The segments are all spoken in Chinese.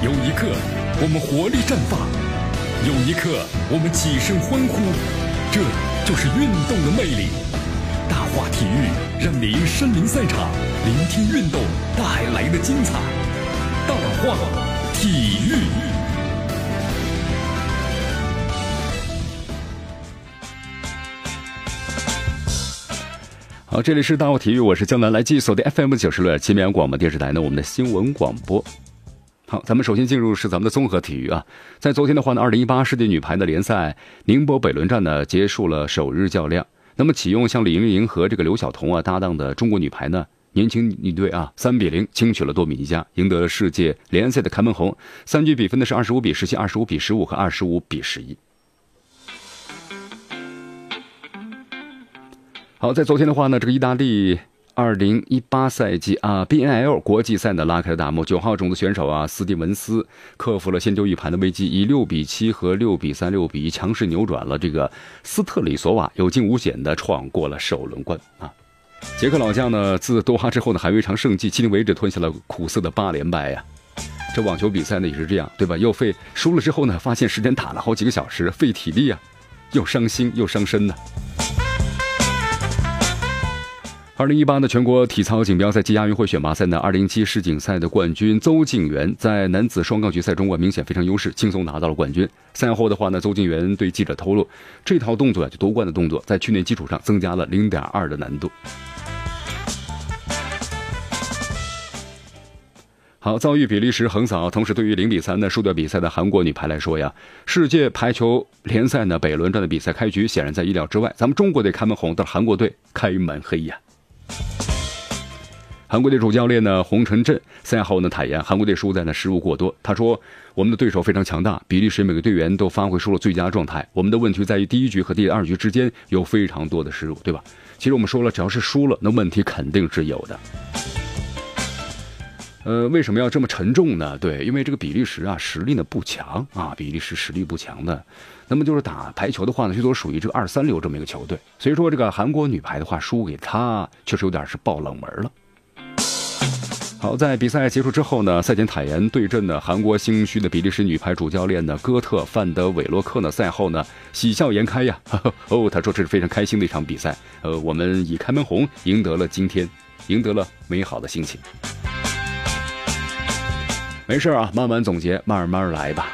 有一刻我们活力绽放，有一刻我们起身欢呼，这就是运动的魅力。大话体育让您身临赛场，聆听运动带来的精彩。大话体育。好，这里是大话体育，我是江南，来继续锁定 FM 九十六点七绵阳广播电视台呢，我们的新闻广播。好，咱们首先进入是咱们的综合体育啊，在昨天的话呢，二零一八世界女排的联赛宁波北仑站呢结束了首日较量，那么启用像李盈莹和这个刘晓彤啊搭档的中国女排呢，年轻女队啊三比零轻取了多米尼加，赢得了世界联赛的开门红，三局比分呢是二十五比十七、二十五比十五和二十五比十一。好，在昨天的话呢，这个意大利二零一八赛季啊 B N L 国际赛呢拉开了大幕。九号种子选手啊斯蒂文斯克服了先丢一盘的危机，以六比七和六比三、六比一强势扭转了这个斯特里索瓦，有惊无险的闯过了首轮关啊。捷克老将呢自多哈之后呢还有一场胜绩，迄今为止吞下了苦涩的八连败呀。这网球比赛呢也是这样，对吧？又费输了之后呢，发现时间打了好几个小时，费体力啊，又伤心又伤身呢。二零一八的全国体操锦标赛暨亚运会选拔赛呢，二零一七世锦赛的冠军邹敬园在男子双杠决赛中啊，明显非常优势，轻松拿到了冠军。赛后的话呢，邹敬园对记者透露，这套动作啊，就夺冠的动作，在去年基础上增加了零点二的难度。好，遭遇比利时横扫，同时对于零比三呢输掉比赛的韩国女排来说呀，世界排球联赛呢北仑站的比赛开局显然在意料之外，咱们中国队开门红，但是韩国队开门黑呀。韩国队主教练呢，洪晨振赛后呢坦言，韩国队输在呢失误过多。他说：“我们的对手非常强大，比利时每个队员都发挥出了最佳状态。我们的问题在于第一局和第二局之间有非常多的失误，对吧？其实我们说了，只要是输了，那问题肯定是有的。呃，为什么要这么沉重呢？对，因为这个比利时啊，实力呢不强啊，比利时实力不强的。那么就是打排球的话呢，最多属于这个二三流这么一个球队。所以说，这个韩国女排的话，输给他确实有点是爆冷门了。”好，在比赛结束之后呢，赛前坦言对阵的韩国兴虚的比利时女排主教练呢，戈特范德韦洛克呢，赛后呢喜笑颜开呀，哦，他说这是非常开心的一场比赛，呃，我们以开门红赢得了今天，赢得了美好的心情。没事啊，慢慢总结，慢慢来吧。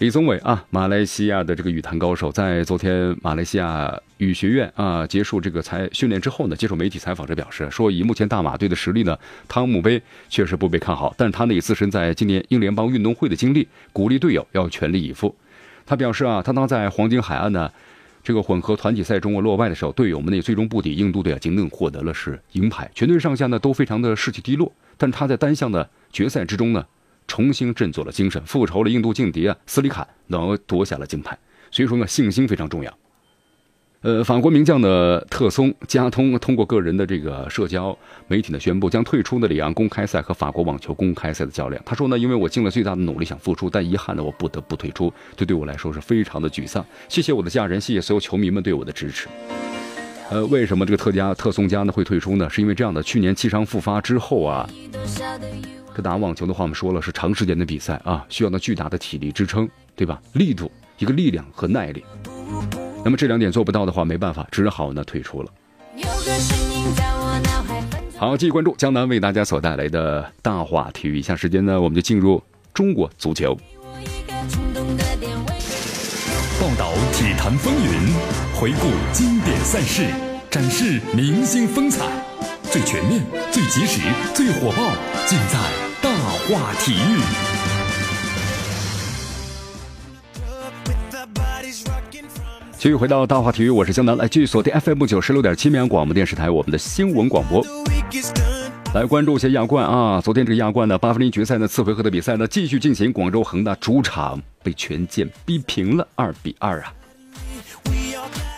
李宗伟啊，马来西亚的这个羽坛高手，在昨天马来西亚羽学院啊结束这个采训练之后呢，接受媒体采访时表示说，以目前大马队的实力呢，汤姆杯确实不被看好，但是他呢以自身在今年英联邦运动会的经历，鼓励队友要全力以赴。他表示啊，他当在黄金海岸呢这个混合团体赛中落败的时候，队友们呢也最终不敌印度队啊，仅仅获得了是银牌，全队上下呢都非常的士气低落。但他在单项的决赛之中呢。重新振作了精神，复仇了印度劲敌啊斯里坎，能夺下了金牌。所以说呢，信心非常重要。呃，法国名将的特松加通通过个人的这个社交媒体呢，宣布将退出的里昂公开赛和法国网球公开赛的较量。他说呢，因为我尽了最大的努力想复出，但遗憾的我不得不退出，这对我来说是非常的沮丧。谢谢我的家人，谢谢所有球迷们对我的支持。呃，为什么这个特加特松加呢会退出呢？是因为这样的，去年气伤复发之后啊。打网球的话，我们说了是长时间的比赛啊，需要呢巨大的体力支撑，对吧？力度、一个力量和耐力。那么这两点做不到的话，没办法，只好呢退出了。好，继续关注江南为大家所带来的大话体育。以下时间呢，我们就进入中国足球，报道体坛风云，回顾经典赛事，展示明星风采。最全面、最及时、最火爆，尽在话体育。继续回到大话体育，我是江南，来继续锁定 FM 九十六点七绵阳广播电视台，我们的新闻广播。来关注一下亚冠啊！昨天这个亚冠呢，八分之一决赛呢，次回合的比赛呢，继续进行。广州恒大主场被权健逼平了二比二啊！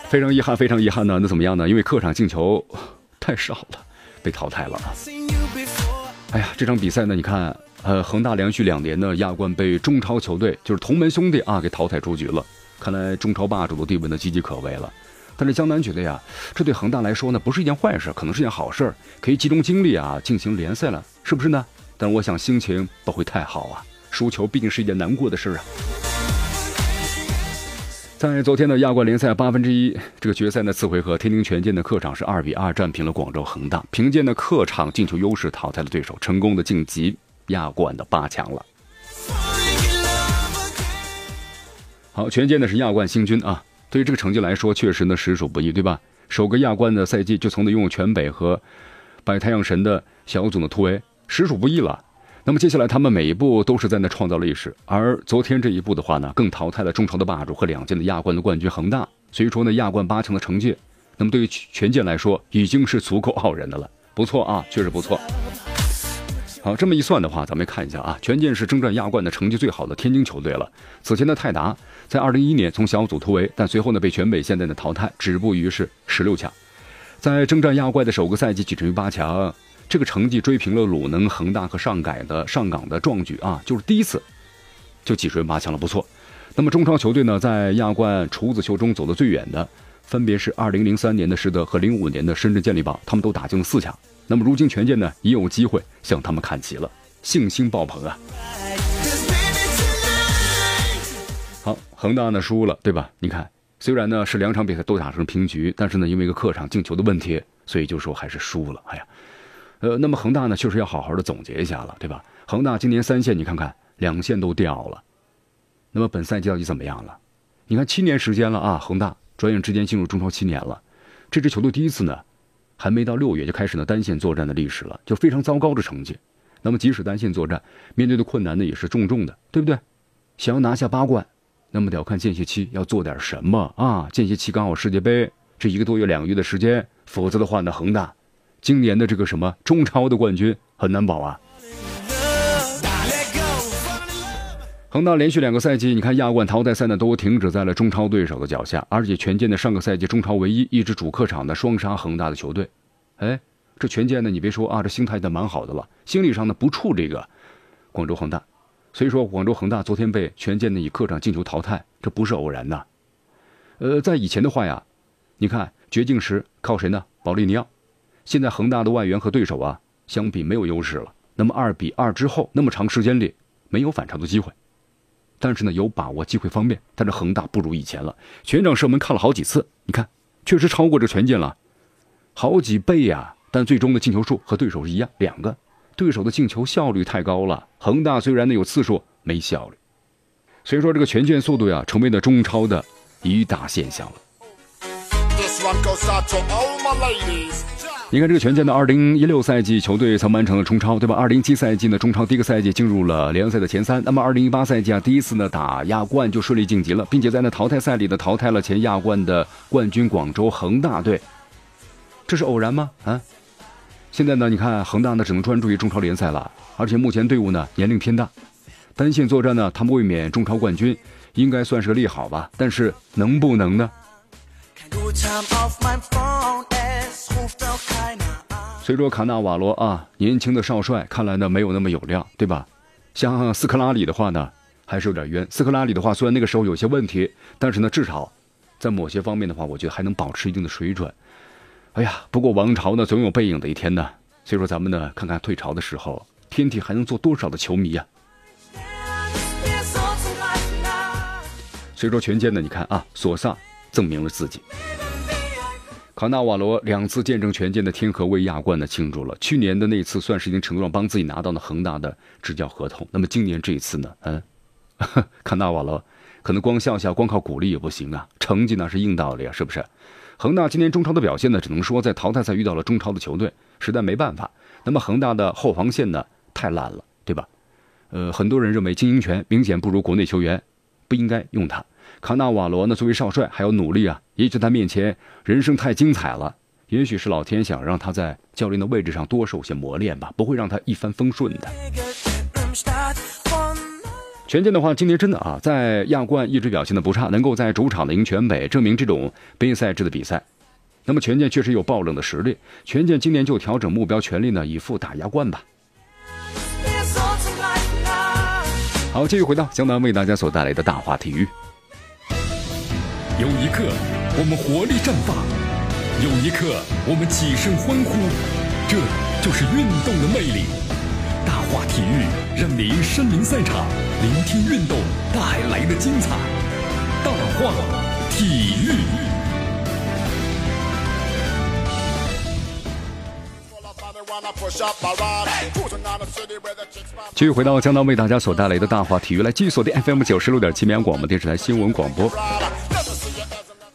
非常遗憾，非常遗憾呢。那怎么样呢？因为客场进球 太少了。被淘汰了。哎呀，这场比赛呢，你看，呃，恒大连续两年的亚冠被中超球队，就是同门兄弟啊，给淘汰出局了。看来中超霸主的地位呢岌岌可危了。但是江南觉得呀，这对恒大来说呢，不是一件坏事，可能是件好事，可以集中精力啊，进行联赛了，是不是呢？但我想心情不会太好啊，输球毕竟是一件难过的事啊。在昨天的亚冠联赛八分之一这个决赛的次回合，天津权健的客场是二比二战平了广州恒大，凭借的客场进球优势淘汰了对手，成功的晋级亚冠的八强了。好，权健呢是亚冠新军啊，对于这个成绩来说，确实呢实属不易，对吧？首个亚冠的赛季就从那拥有全北和白太阳神的小组的突围，实属不易了。那么接下来，他们每一步都是在那创造历史。而昨天这一步的话呢，更淘汰了中超的霸主和两届的亚冠的冠军恒大。所以说呢，亚冠八强的成绩，那么对于权健来说，已经是足够傲人的了。不错啊，确实不错。好，这么一算的话，咱们看一下啊，权健是征战亚冠的成绩最好的天津球队了。此前的泰达在二零一一年从小组突围，但随后呢被全北现在的淘汰，止步于是十六强。在征战亚冠的首个赛季，跻身于八强。这个成绩追平了鲁能、恒大和上港的上港的壮举啊，就是第一次就跻身八强了，不错。那么中超球队呢，在亚冠处子球中走得最远的，分别是2003年的实德和05年的深圳健力宝，他们都打进了四强。那么如今权健呢，也有机会向他们看齐了，信心爆棚啊！好，恒大呢输了，对吧？你看，虽然呢是两场比赛都打成平局，但是呢因为一个客场进球的问题，所以就说还是输了。哎呀。呃，那么恒大呢，确实要好好的总结一下了，对吧？恒大今年三线，你看看两线都掉了。那么本赛季到底怎么样了？你看七年时间了啊，恒大转眼之间进入中超七年了，这支球队第一次呢，还没到六月就开始呢单线作战的历史了，就非常糟糕的成绩。那么即使单线作战，面对的困难呢也是重重的，对不对？想要拿下八冠，那么得要看间歇期要做点什么啊？间歇期刚好世界杯这一个多月、两个月的时间，否则的话呢，恒大。今年的这个什么中超的冠军很难保啊！恒大连续两个赛季，你看亚冠淘汰赛呢都停止在了中超对手的脚下，而且权健的上个赛季中超唯一一支主客场的双杀恒大的球队，哎，这权健呢你别说啊，这心态的蛮好的了，心理上呢不怵这个广州恒大，所以说广州恒大昨天被权健呢以客场进球淘汰，这不是偶然的。呃，在以前的话呀，你看绝境时靠谁呢？保利尼奥。现在恒大的外援和对手啊相比没有优势了。那么二比二之后，那么长时间里没有反超的机会，但是呢有把握机会方面，但是恒大不如以前了。全场射门看了好几次，你看确实超过这权健了，好几倍呀。但最终的进球数和对手是一样，两个。对手的进球效率太高了，恒大虽然呢有次数没效率，所以说这个权健速度呀成为了中超的一大现象了。你看这个权健的二零一六赛季球队曾完成了中超，对吧？二零一七赛季呢，中超第一个赛季进入了联赛的前三。那么二零一八赛季啊，第一次呢打亚冠就顺利晋级了，并且在那淘汰赛里的淘汰了前亚冠的冠军广州恒大队。这是偶然吗？啊？现在呢，你看恒大呢只能专注于中超联赛了，而且目前队伍呢年龄偏大，单线作战呢他们卫冕中超冠军应该算是个利好吧？但是能不能呢？随着卡纳瓦罗啊，年轻的少帅看来呢没有那么有料，对吧？像斯科拉里的话呢，还是有点冤。斯科拉里的话虽然那个时候有些问题，但是呢至少在某些方面的话，我觉得还能保持一定的水准。哎呀，不过王朝呢总有背影的一天呢，所以说咱们呢看看退潮的时候，天体还能做多少的球迷呀？所以说权健呢，你看啊，索萨证明了自己。卡纳瓦罗两次见证权健的天河为亚冠的庆祝了。去年的那次算是一定程度上帮自己拿到了恒大的执教合同。那么今年这一次呢？嗯，卡纳瓦罗可能光笑笑、光靠鼓励也不行啊，成绩呢是硬道理啊，是不是？恒大今年中超的表现呢，只能说在淘汰赛遇到了中超的球队，实在没办法。那么恒大的后防线呢，太烂了，对吧？呃，很多人认为经营权明显不如国内球员，不应该用他。卡纳瓦罗呢，作为少帅还要努力啊！也许他面前人生太精彩了，也许是老天想让他在教练的位置上多受些磨练吧，不会让他一帆风顺的。权健的话，今年真的啊，在亚冠一直表现的不差，能够在主场的赢全北，证明这种杯赛制的比赛，那么权健确实有爆冷的实力。权健今年就调整目标，全力呢以赴打亚冠吧。好，继续回到江南为大家所带来的大话体育。有一刻，我们活力绽放；有一刻，我们起身欢呼。这就是运动的魅力。大话体育。让您身临赛场，聆听运动带来的精彩。大话体育。继续回到江南为大家所带来的大话体育，来继续锁定 FM 九十六点七绵阳广播电视台新闻广播。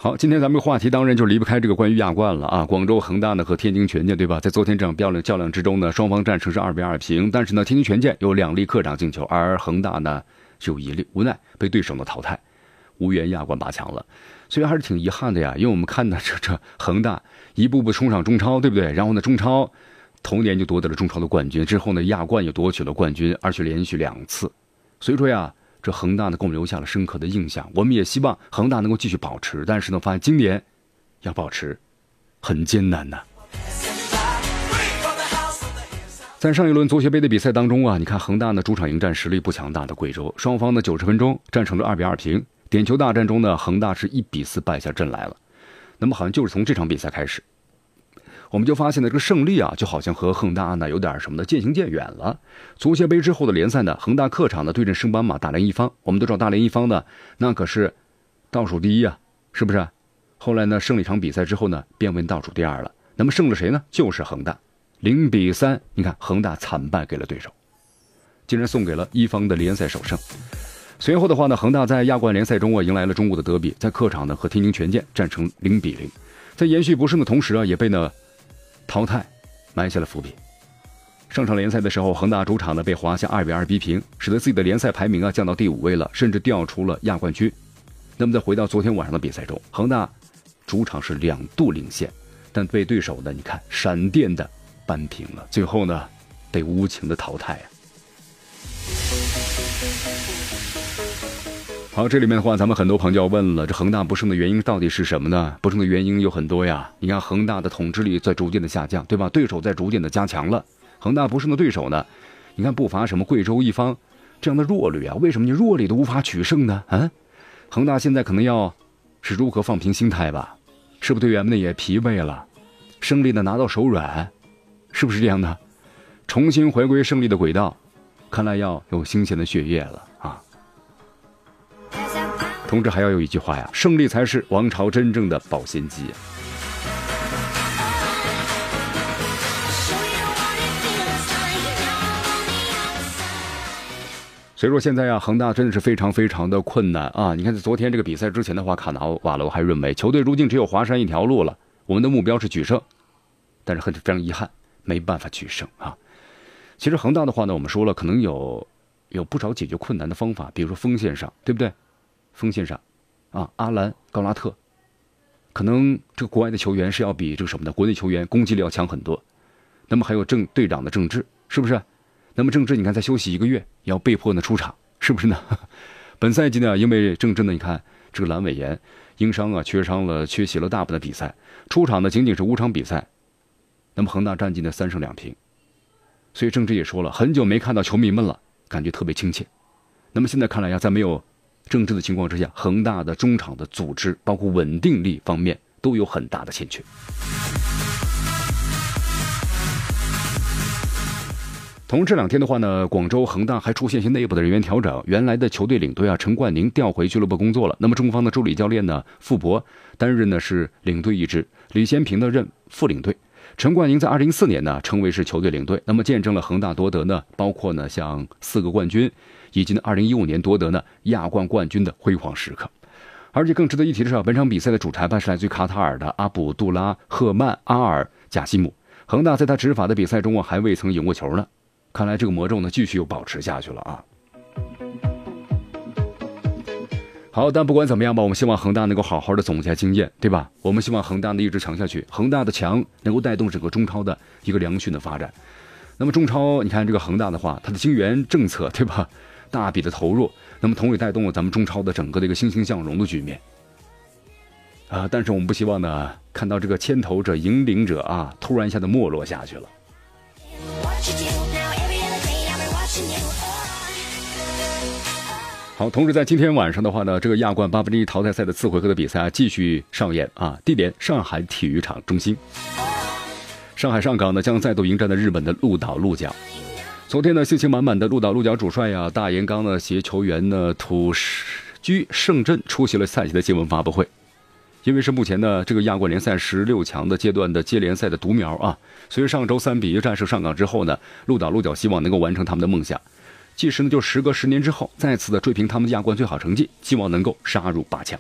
好，今天咱们话题当然就离不开这个关于亚冠了啊！广州恒大呢和天津权健，对吧？在昨天这场较量较量之中呢，双方战成是二比二平，但是呢，天津权健有两粒客场进球，而恒大呢只有一粒，无奈被对手呢淘汰，无缘亚冠八强了。所以还是挺遗憾的呀，因为我们看呢这这恒大一步步冲上中超，对不对？然后呢，中超同年就夺得了中超的冠军，之后呢，亚冠又夺取了冠军，而且连续两次。所以说呀。这恒大呢，给我们留下了深刻的印象。我们也希望恒大能够继续保持，但是呢，发现今年要保持很艰难呐。在上一轮足协杯的比赛当中啊，你看恒大呢主场迎战实力不强大的贵州，双方呢九十分钟战成了二比二平。点球大战中呢，恒大是一比四败下阵来了。那么好像就是从这场比赛开始。我们就发现呢，这个胜利啊，就好像和恒大呢有点什么的渐行渐远了。足协杯之后的联赛呢，恒大客场呢对阵升班马大连一方，我们都知道大连一方呢，那可是倒数第一啊，是不是？后来呢，胜了一场比赛之后呢，变为倒数第二了。那么胜了谁呢？就是恒大，零比三。你看恒大惨败给了对手，竟然送给了一方的联赛首胜。随后的话呢，恒大在亚冠联赛中啊迎来了中国的德比，在客场呢和天津权健战成零比零，在延续不胜的同时啊，也被呢。淘汰，埋下了伏笔。上场联赛的时候，恒大主场呢被华夏二比二逼平，使得自己的联赛排名啊降到第五位了，甚至掉出了亚冠区。那么再回到昨天晚上的比赛中，恒大主场是两度领先，但被对手呢，你看闪电的扳平了，最后呢被无情的淘汰啊。好，这里面的话，咱们很多朋友要问了，这恒大不胜的原因到底是什么呢？不胜的原因有很多呀。你看恒大的统治力在逐渐的下降，对吧？对手在逐渐的加强了。恒大不胜的对手呢？你看不乏什么贵州一方这样的弱旅啊？为什么你弱旅都无法取胜呢？啊，恒大现在可能要是如何放平心态吧？是不是队员们也疲惫了？胜利呢拿到手软，是不是这样的？重新回归胜利的轨道，看来要有新鲜的血液了！同志还要有一句话呀，胜利才是王朝真正的保鲜剂。所以说现在呀，恒大真的是非常非常的困难啊！你看，在昨天这个比赛之前的话，卡纳瓦罗还认为球队如今只有华山一条路了，我们的目标是取胜，但是很非常遗憾，没办法取胜啊。其实恒大的话呢，我们说了，可能有有不少解决困难的方法，比如说锋线上，对不对？锋线上，啊，阿兰、高拉特，可能这个国外的球员是要比这个什么的国内球员攻击力要强很多。那么还有郑队长的郑智，是不是？那么郑智，你看在休息一个月，也要被迫呢出场，是不是呢？本赛季呢，因为郑智呢，你看这个阑尾炎因伤啊，缺伤了，缺席了大部分的比赛，出场呢仅仅是五场比赛。那么恒大战绩呢三胜两平，所以郑智也说了，很久没看到球迷们了，感觉特别亲切。那么现在看来呀，在没有。政治的情况之下，恒大的中场的组织，包括稳定力方面，都有很大的欠缺。同这两天的话呢，广州恒大还出现一些内部的人员调整，原来的球队领队啊陈冠宁调回俱乐部工作了。那么中方的助理教练呢傅博担任的是领队一职，李先平呢任副领队。陈冠宁在二零一四年呢称为是球队领队，那么见证了恒大夺得呢包括呢像四个冠军。以及呢，二零一五年夺得呢亚冠冠军的辉煌时刻，而且更值得一提的是，本场比赛的主裁判是来自于卡塔尔的阿卜杜拉赫曼阿尔贾西姆。恒大在他执法的比赛中啊，还未曾赢过球呢。看来这个魔咒呢，继续又保持下去了啊。好，但不管怎么样吧，我们希望恒大能够好好的总结经验，对吧？我们希望恒大呢一直强下去，恒大的强能够带动整个中超的一个良性的发展。那么中超，你看这个恒大的话，它的金元政策，对吧？大笔的投入，那么同时带动了咱们中超的整个的一个欣欣向荣的局面啊！但是我们不希望呢，看到这个牵头者、引领者啊，突然一下子没落下去了。好，同时在今天晚上的话呢，这个亚冠八分之一淘汰赛的次回合的比赛啊，继续上演啊，地点上海体育场中心。上海上港呢将再度迎战的日本的鹿岛鹿角。昨天呢，信心满满的鹿岛鹿角主帅呀，大岩刚呢携球员呢土居胜镇出席了赛前的新闻发布会。因为是目前呢这个亚冠联赛十六强的阶段的接联赛的独苗啊，所以上周三比一战胜上港之后呢，鹿岛鹿角希望能够完成他们的梦想，届时呢就时隔十年之后再次的追平他们的亚冠最好成绩，希望能够杀入八强。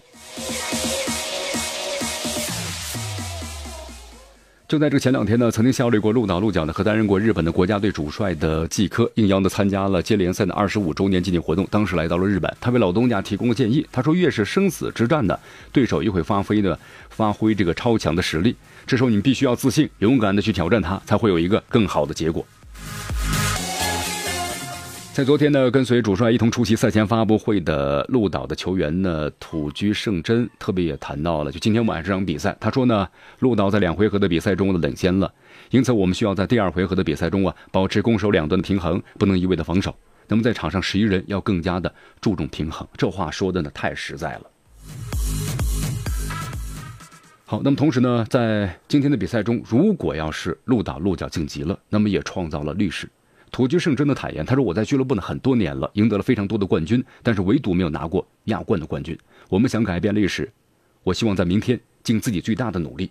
就在这前两天呢，曾经效力过鹿岛鹿角的和担任过日本的国家队主帅的季科应邀的参加了接联赛的二十五周年纪念活动。当时来到了日本，他为老东家提供了建议。他说：“越是生死之战呢，对手越会发挥的发挥这个超强的实力。这时候你必须要自信，勇敢的去挑战他，才会有一个更好的结果。”在昨天呢，跟随主帅一同出席赛前发布会的鹿岛的球员呢，土居胜真特别也谈到了，就今天晚上这场比赛，他说呢，鹿岛在两回合的比赛中的领先了，因此我们需要在第二回合的比赛中啊，保持攻守两端的平衡，不能一味的防守。那么在场上十一人要更加的注重平衡，这话说的呢太实在了。好，那么同时呢，在今天的比赛中，如果要是鹿岛鹿角晋级了，那么也创造了历史。土居胜真的坦言，他说：“我在俱乐部呢很多年了，赢得了非常多的冠军，但是唯独没有拿过亚冠的冠军。我们想改变历史，我希望在明天尽自己最大的努力。”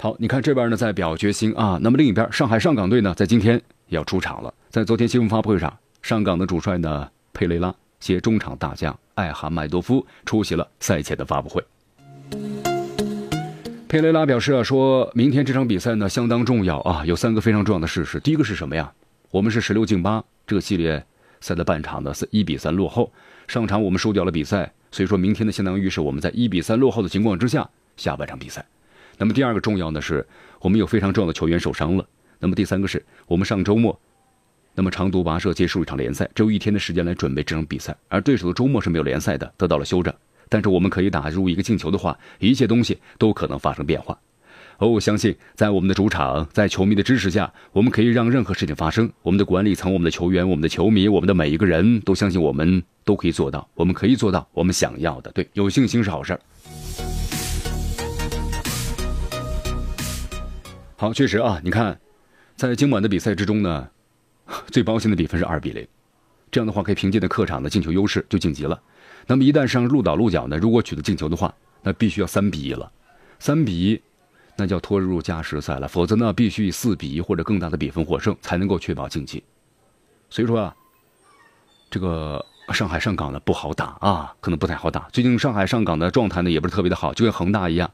好，你看这边呢在表决心啊，那么另一边上海上港队呢在今天要出场了，在昨天新闻发布会上，上港的主帅呢佩雷拉携中场大将艾哈迈多夫出席了赛前的发布会。佩雷拉表示啊，说明天这场比赛呢相当重要啊，有三个非常重要的事实。第一个是什么呀？我们是十六进八，这个系列赛的半场呢是一比三落后，上场我们输掉了比赛，所以说明天呢相当于是我们在一比三落后的情况之下下半场比赛。那么第二个重要的是，我们有非常重要的球员受伤了。那么第三个是我们上周末，那么长途跋涉结束一场联赛，只有一天的时间来准备这场比赛，而对手的周末是没有联赛的，得到了休整。但是我们可以打入一个进球的话，一切东西都可能发生变化。哦，我相信在我们的主场，在球迷的支持下，我们可以让任何事情发生。我们的管理层、我们的球员、我们的球迷、我们的每一个人都相信我们都可以做到。我们可以做到我们想要的。对，有信心是好事儿。好，确实啊，你看，在今晚的比赛之中呢，最高兴的比分是二比零，这样的话可以凭借着客场的进球优势就晋级了。那么一旦上鹿岛鹿角呢，如果取得进球的话，那必须要三比一了，三比一，那就要拖入加时赛了，否则呢，必须以四比一或者更大的比分获胜，才能够确保晋级。所以说啊，这个上海上港呢不好打啊，可能不太好打。最近上海上港的状态呢也不是特别的好，就跟恒大一样，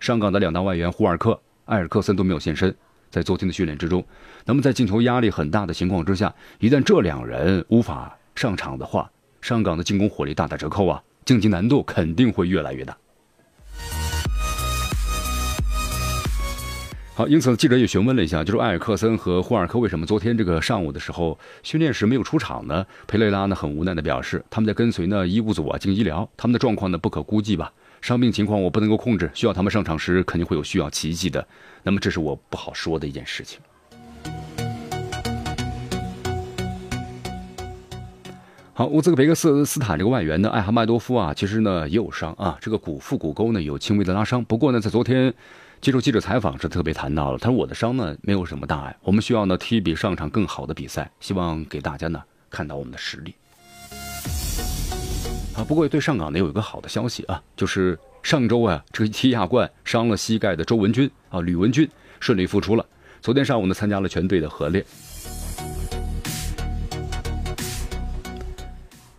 上港的两大外援胡尔克、埃尔克森都没有现身，在昨天的训练之中。那么在进球压力很大的情况之下，一旦这两人无法上场的话，上港的进攻火力大打折扣啊，晋级难度肯定会越来越大。好，因此记者也询问了一下，就是埃尔克森和霍尔克为什么昨天这个上午的时候训练时没有出场呢？佩雷拉呢很无奈的表示，他们在跟随呢医务组啊进行医疗，他们的状况呢不可估计吧，伤病情况我不能够控制，需要他们上场时肯定会有需要奇迹的，那么这是我不好说的一件事情。好，乌兹别克斯斯坦这个外援呢，艾哈迈多夫啊，其实呢也有伤啊，这个骨腹股沟呢有轻微的拉伤。不过呢，在昨天接受记者采访时特别谈到了，他说我的伤呢没有什么大碍，我们需要呢踢比上场更好的比赛，希望给大家呢看到我们的实力。啊，不过对上港呢有一个好的消息啊，就是上周啊这个踢亚冠伤了膝盖的周文军啊吕文军顺利复出了，昨天上午呢参加了全队的合练。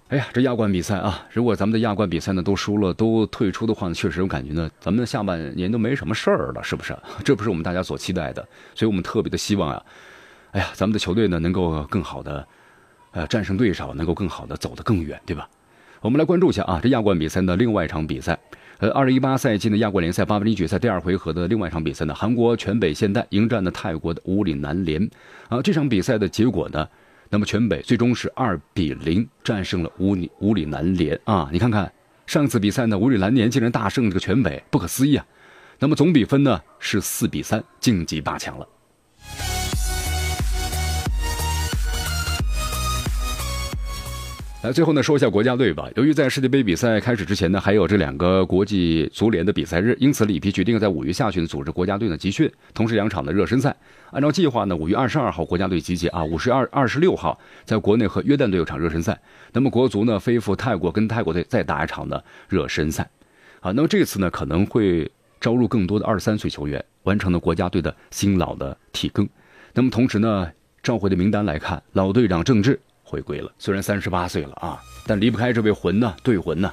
哎呀，这亚冠比赛啊，如果咱们的亚冠比赛呢都输了，都退出的话呢，确实我感觉呢，咱们的下半年都没什么事儿了，是不是？这不是我们大家所期待的，所以我们特别的希望啊，哎呀，咱们的球队呢能够更好的，呃，战胜对手，能够更好的走得更远，对吧？我们来关注一下啊，这亚冠比赛的另外一场比赛，呃，二零一八赛季的亚冠联赛八分之一决赛第二回合的另外一场比赛呢，韩国全北现代迎战的泰国的五里南联，啊，这场比赛的结果呢？那么全北最终是二比零战胜了乌里五里南联啊！你看看上次比赛呢，乌里南联竟然大胜这个全北，不可思议啊！那么总比分呢是四比三晋级八强了。来，最后呢，说一下国家队吧。由于在世界杯比赛开始之前呢，还有这两个国际足联的比赛日，因此里皮决定在五月下旬组织国家队的集训，同时两场的热身赛。按照计划呢，五月二十二号国家队集结啊，五十二二十六号在国内和约旦队有场热身赛。那么国足呢，飞赴泰国跟泰国队再打一场的热身赛。啊，那么这次呢，可能会招入更多的二十三岁球员，完成了国家队的新老的替更。那么同时呢，召回的名单来看，老队长郑智。回归了，虽然三十八岁了啊，但离不开这位魂呢，对魂呢。